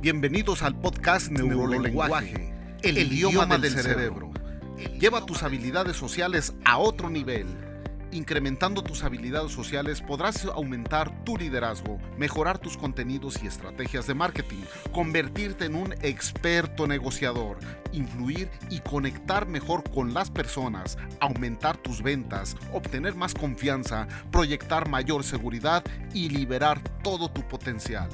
Bienvenidos al podcast Neurolenguaje, el, idioma, del, cerebro. Lleva tus habilidades sociales a otro nivel. Incrementando tus habilidades sociales podrás aumentar tu liderazgo, mejorar tus contenidos y estrategias de marketing, convertirte en un experto negociador, influir y conectar mejor con las personas, aumentar tus ventas, obtener más confianza, proyectar mayor seguridad y liberar todo tu potencial.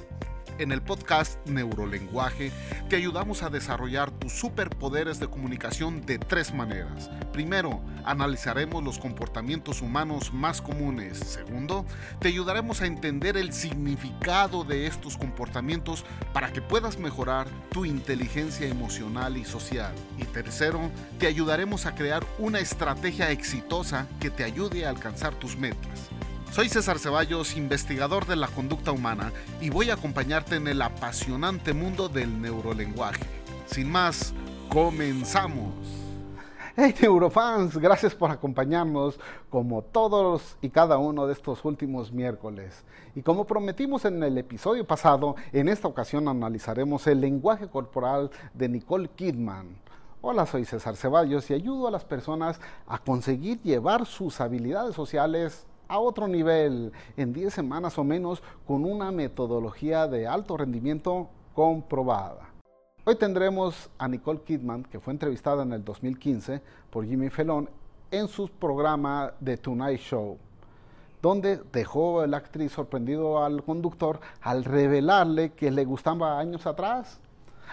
En el podcast Neurolenguaje te ayudamos a desarrollar tus superpoderes de comunicación de tres maneras. Primero, analizaremos los comportamientos humanos más comunes. Segundo, te ayudaremos a entender el significado de estos comportamientos para que puedas mejorar tu inteligencia emocional y social. Y tercero, te ayudaremos a crear una estrategia exitosa que te ayude a alcanzar tus metas. Soy César Ceballos, investigador de la conducta humana, y voy a acompañarte en el apasionante mundo del neurolenguaje. Sin más, comenzamos. Hey neurofans, gracias por acompañarnos como todos y cada uno de estos últimos miércoles. Y como prometimos en el episodio pasado, en esta ocasión analizaremos el lenguaje corporal de Nicole Kidman. Hola, soy César Ceballos y ayudo a las personas a conseguir llevar sus habilidades sociales a otro nivel en 10 semanas o menos con una metodología de alto rendimiento comprobada. Hoy tendremos a Nicole Kidman, que fue entrevistada en el 2015 por Jimmy Fallon en su programa The Tonight Show, donde dejó la actriz sorprendido al conductor al revelarle que le gustaba años atrás.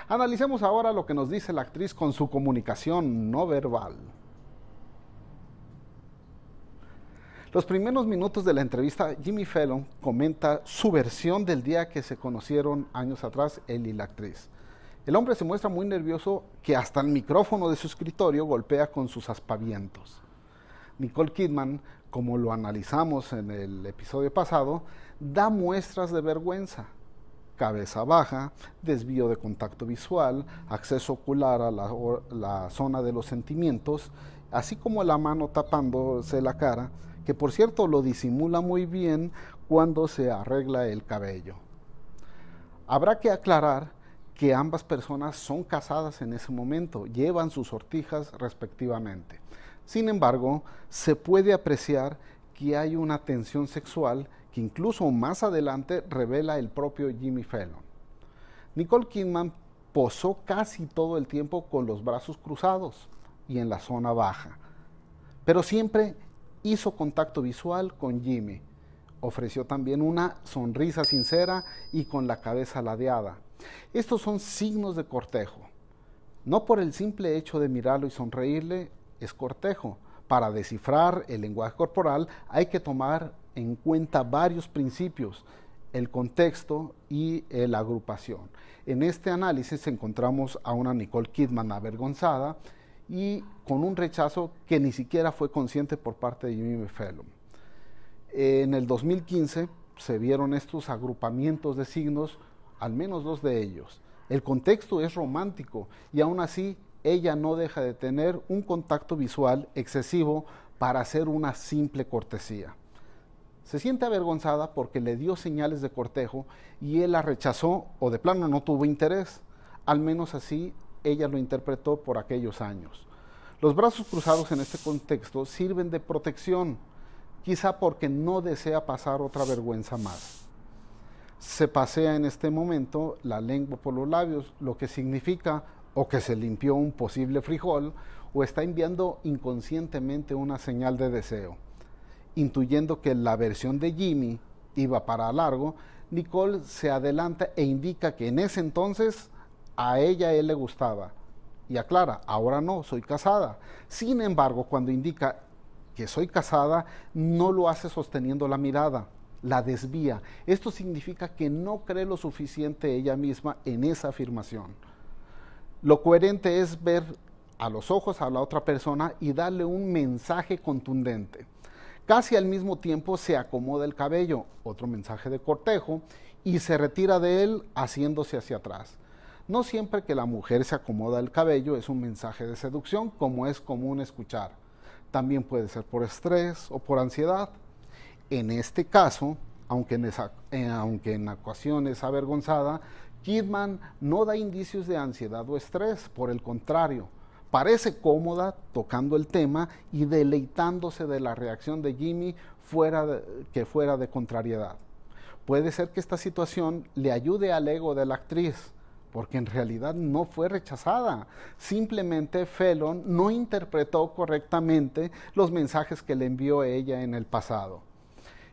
Analicemos ahora lo que nos dice la actriz con su comunicación no verbal. Los primeros minutos de la entrevista, Jimmy Fallon comenta su versión del día que se conocieron años atrás, él y la actriz. El hombre se muestra muy nervioso que hasta el micrófono de su escritorio golpea con sus aspavientos. Nicole Kidman, como lo analizamos en el episodio pasado, da muestras de vergüenza. Cabeza baja, desvío de contacto visual, acceso ocular a la, la zona de los sentimientos, así como la mano tapándose la cara, que por cierto lo disimula muy bien cuando se arregla el cabello. Habrá que aclarar que ambas personas son casadas en ese momento, llevan sus sortijas respectivamente. Sin embargo, se puede apreciar que hay una tensión sexual que incluso más adelante revela el propio Jimmy Fallon. Nicole Kidman posó casi todo el tiempo con los brazos cruzados y en la zona baja, pero siempre hizo contacto visual con Jimmy. Ofreció también una sonrisa sincera y con la cabeza ladeada. Estos son signos de cortejo. No por el simple hecho de mirarlo y sonreírle es cortejo. Para descifrar el lenguaje corporal hay que tomar en cuenta varios principios, el contexto y la agrupación. En este análisis encontramos a una Nicole Kidman avergonzada, y con un rechazo que ni siquiera fue consciente por parte de Jimmy Fallon. En el 2015 se vieron estos agrupamientos de signos, al menos dos de ellos. El contexto es romántico y aún así ella no deja de tener un contacto visual excesivo para hacer una simple cortesía. Se siente avergonzada porque le dio señales de cortejo y él la rechazó o de plano no tuvo interés. Al menos así ella lo interpretó por aquellos años. Los brazos cruzados en este contexto sirven de protección, quizá porque no desea pasar otra vergüenza más. Se pasea en este momento la lengua por los labios, lo que significa o que se limpió un posible frijol o está enviando inconscientemente una señal de deseo. Intuyendo que la versión de Jimmy iba para largo, Nicole se adelanta e indica que en ese entonces a ella él le gustaba. Y aclara, ahora no, soy casada. Sin embargo, cuando indica que soy casada, no lo hace sosteniendo la mirada, la desvía. Esto significa que no cree lo suficiente ella misma en esa afirmación. Lo coherente es ver a los ojos a la otra persona y darle un mensaje contundente. Casi al mismo tiempo se acomoda el cabello, otro mensaje de cortejo, y se retira de él haciéndose hacia atrás. No siempre que la mujer se acomoda el cabello es un mensaje de seducción, como es común escuchar. También puede ser por estrés o por ansiedad. En este caso, Aunque en, eh, en ocasiones avergonzada, Kidman no da indicios de ansiedad o estrés, por el contrario, parece cómoda tocando el tema y deleitándose de la reacción de Jimmy fuera que fuera de contrariedad. Puede ser que esta situación le ayude al ego de la actriz, porque en realidad no fue rechazada. Simplemente Felon no interpretó correctamente los mensajes que le envió ella en el pasado.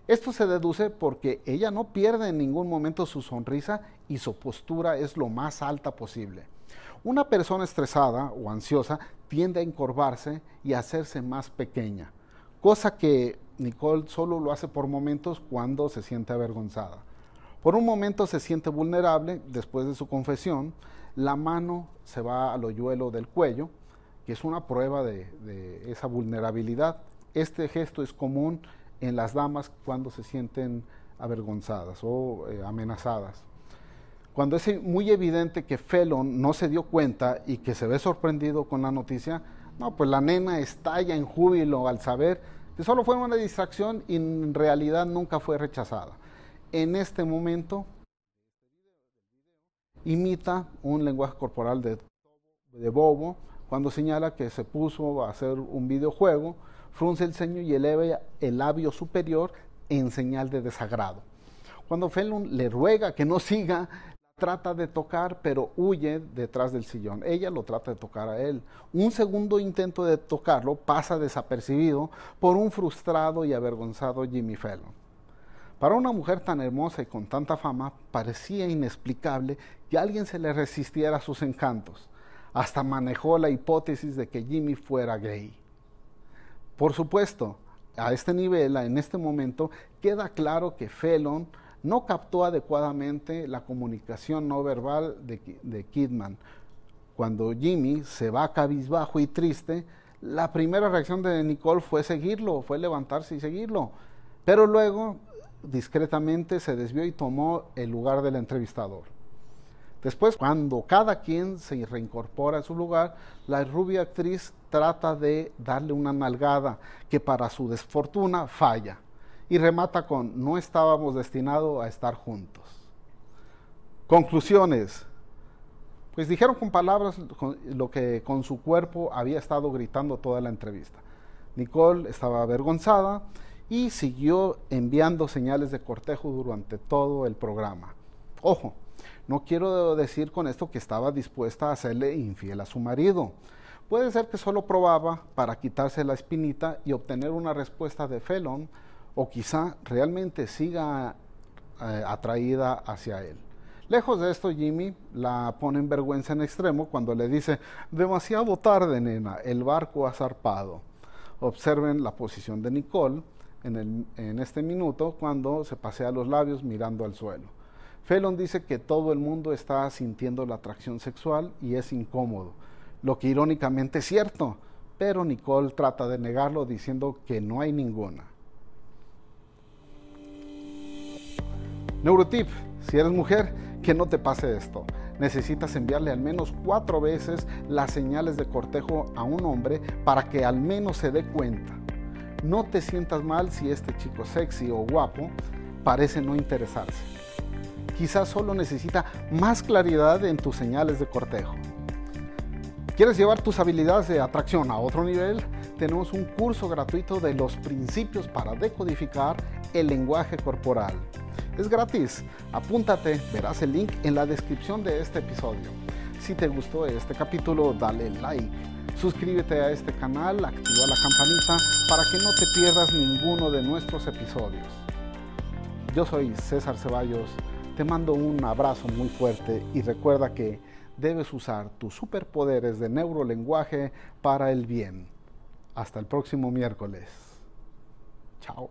Esto se deduce porque ella no pierde en ningún momento su sonrisa y su postura es lo más alta posible. Una persona estresada o ansiosa tiende a encorvarse y hacerse más pequeña, cosa que Nicole solo lo hace por momentos cuando se siente avergonzada. Por un momento se siente vulnerable después de su confesión, la mano se va al hoyuelo del cuello, que es una prueba de, esa vulnerabilidad. Este gesto es común en las damas cuando se sienten avergonzadas o eh, amenazadas. Cuando es muy evidente que Felon no se dio cuenta y que se ve sorprendido con la noticia, no, pues la nena estalla en júbilo al saber que solo fue una distracción y en realidad nunca fue rechazada. En este momento imita un lenguaje corporal de, bobo cuando señala que se puso a hacer un videojuego, frunce el ceño y eleva el labio superior en señal de desagrado. Cuando Felon le ruega que no siga, trata de tocar, pero huye detrás del sillón. Ella lo trata de tocar a él. Un segundo intento de tocarlo pasa desapercibido por un frustrado y avergonzado Jimmy Fallon. Para una mujer tan hermosa y con tanta fama, parecía inexplicable que alguien se le resistiera a sus encantos. Hasta manejó la hipótesis de que Jimmy fuera gay. Por supuesto, a este nivel, en este momento, queda claro que Fallon no captó adecuadamente la comunicación no verbal de, de Kidman. Cuando Jimmy se va cabizbajo y triste, la primera reacción de Nicole fue seguirlo, fue levantarse y seguirlo. Pero luego discretamente se desvió y tomó el lugar del entrevistador. Después, cuando cada quien se reincorpora a su lugar, la rubia actriz trata de darle una nalgada que para su desfortuna falla y remata con no estábamos destinados a estar juntos. Conclusiones. Pues dijeron con palabras lo que con su cuerpo había estado gritando toda la entrevista. Nicole estaba avergonzada y siguió enviando señales de cortejo durante todo el programa. Ojo, no quiero decir con esto que estaba dispuesta a hacerle infiel a su marido. Puede ser que solo probaba para quitarse la espinita y obtener una respuesta de Felon, o quizá realmente siga eh, atraída hacia él. Lejos de esto, Jimmy la pone en vergüenza en extremo cuando le dice, demasiado tarde, nena, el barco ha zarpado. Observen la posición de Nicole en, este minuto cuando se pasea los labios mirando al suelo. Felon dice que todo el mundo está sintiendo la atracción sexual y es incómodo, lo que irónicamente es cierto, pero Nicole trata de negarlo diciendo que no hay ninguna. Neurotip, si eres mujer, que no te pase esto. Necesitas enviarle al menos cuatro veces las señales de cortejo a un hombre para que al menos se dé cuenta. No te sientas mal si este chico sexy o guapo parece no interesarse. Quizás solo necesita más claridad en tus señales de cortejo. ¿Quieres llevar tus habilidades de atracción a otro nivel? Tenemos un curso gratuito de los principios para decodificar el lenguaje corporal. Es gratis. Apúntate, verás el link en la descripción de este episodio. Si te gustó este capítulo, dale like Suscríbete a este canal, activa la campanita para que no te pierdas ninguno de nuestros episodios. Yo soy César Ceballos, te mando un abrazo muy fuerte y recuerda que debes usar tus superpoderes de neurolenguaje para el bien. Hasta el próximo miércoles. Chao.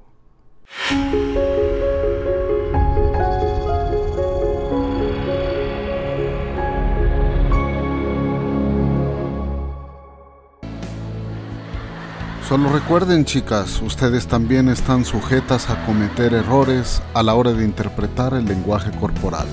Solo recuerden chicas, ustedes también están sujetas a cometer errores a la hora de interpretar el lenguaje corporal.